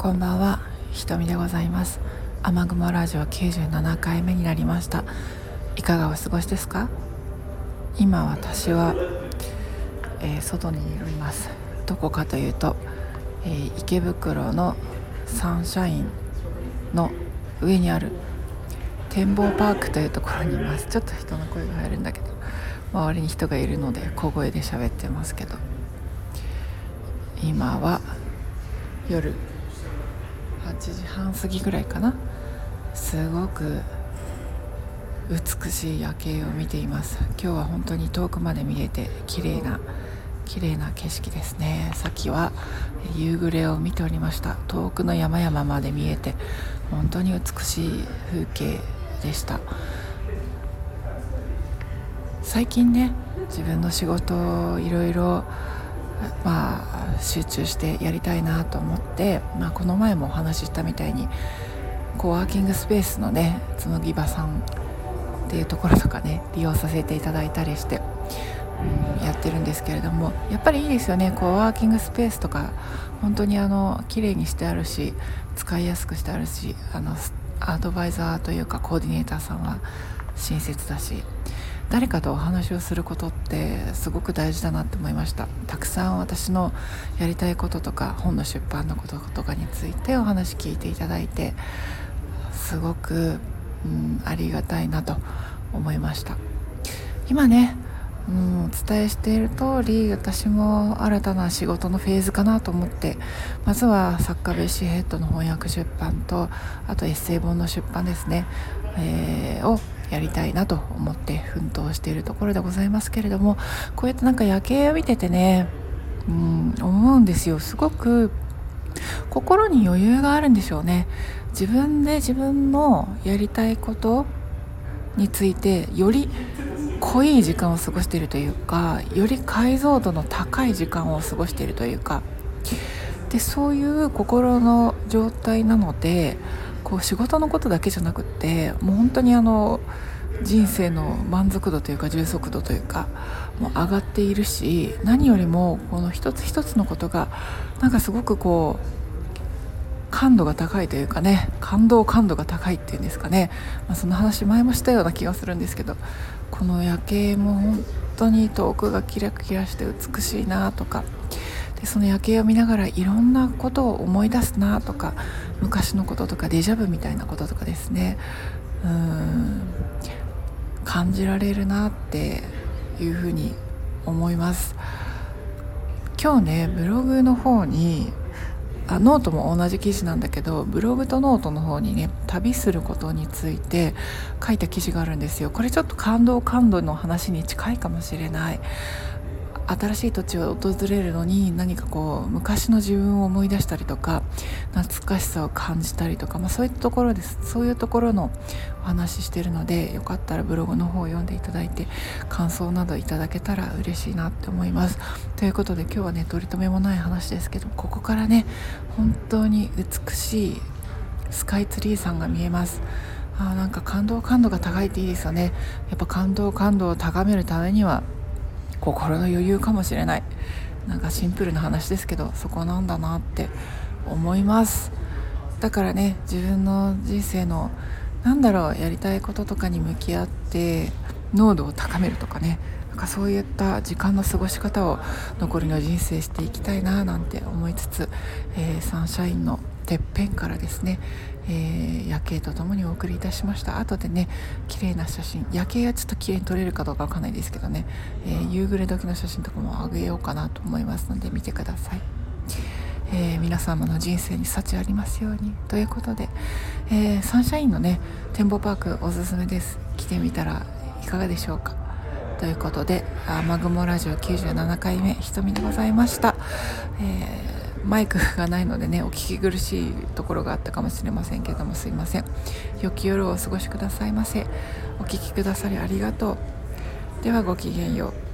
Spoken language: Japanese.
こんばんは。ひとみでございます。雨雲ラジオ97回目になりました。いかがお過ごしですか？今私は、えー、外にいます。どこかというと、えー、池袋のサンシャインの上にある展望パークというところにいます。ちょっと人の声が入るんだけど周りに人がいるので小声で喋ってますけど。今は夜8時半過ぎぐらいかな。すごく美しい夜景を見ています。今日は本当に遠くまで見えて綺麗な綺麗な景色ですね。さっきは夕暮れを見ておりました。遠くの山々まで見えて本当に美しい風景でした。最近ね自分の仕事をいろいろまあ、集中してやりたいなと思って、まあ、この前もお話ししたみたいにコワーキングスペースのね紬場さんっていうところとかね利用させていただいたりして、うん、やってるんですけれどもやっぱりいいですよね。コワーキングスペースとか本当にあの綺麗にしてあるし使いやすくしてあるしあのアドバイザーというかコーディネーターさんは親切だし誰かとお話をすることってすごく大事だなって思いました。たくさん私のやりたいこととか本の出版のこととかについてお話聞いていただいてすごく、うん、ありがたいなと思いました。今ねうん、お伝えしている通り私も新たな仕事のフェーズかなと思ってまずは作家ベッシーヘッドの翻訳出版とあとエッセイ本の出版ですね、えー、をやりたいなと思って奮闘しているところでございますけれどもこうやってなんか夜景を見ててね、うん、思うんですよ。すごく心に余裕があるんでしょうね。自分で自分のやりたいことについてより濃い時間を過ごしているというかより解像度の高い時間を過ごしているというか。でそういう心の状態なのでこう仕事のことだけじゃなくってもう本当にあの人生の満足度というか充足度というかもう上がっているし何よりもこの一つ一つのことがなんかすごくこう感度が高いというかね感動感度が高いっていうんですかね、まあ、その話前もしたような気がするんですけどこの夜景も本当に遠くがキラキラして美しいなとかでその夜景を見ながらいろんなことを思い出すなとか昔のこととかデジャブみたいなこととかですね。うん。感じられるなっていうふうに思います。今日ねブログの方にあノートも同じ記事なんだけどブログとノートの方にね旅することについて書いた記事があるんですよ。これちょっと感動感動の話に近いかもしれない。新しい土地を訪れるのに何かこう昔の自分を思い出したりとか懐かしさを感じたりとか、まあ、そういったところです。そういうところのお話ししてるのでよかったらブログの方を読んでいただいて感想などいただけたら嬉しいなって思います。ということで今日はね取り留めもない話ですけどここからね本当に美しいスカイツリーさんが見えます。あなんか感動感度が高いっていいですよね。やっぱ感動感度を高めるためには心の余裕かもしれない。なんかシンプルな話ですけどそこなんだなって思います。だからね自分の人生のなんだろうやりたいこととかに向き合って濃度を高めるとかね。なんかそういった時間の過ごし方を残りの人生していきたいななんて思いつつ、えー、サンシャインのてっぺんからですね、えー、夜景とともにお送りいたしました。後でね綺麗な写真夜景はちょっと綺麗に撮れるかどうかわかんないですけどね、えー、夕暮れ時の写真とかもあげようかなと思いますので見てください。えー、皆様の人生に幸ありますように。ということで、えー、サンシャインのね展望パークおすすめです。来てみたらいかがでしょうか。ということで「雨雲ラジオ97回目ひとみでございました、えーマイクがないのでねお聞き苦しいところがあったかもしれませんけどもすいません。良き夜をお過ごしくださいませ。お聴きくださりありがとう。ではごきげんよう。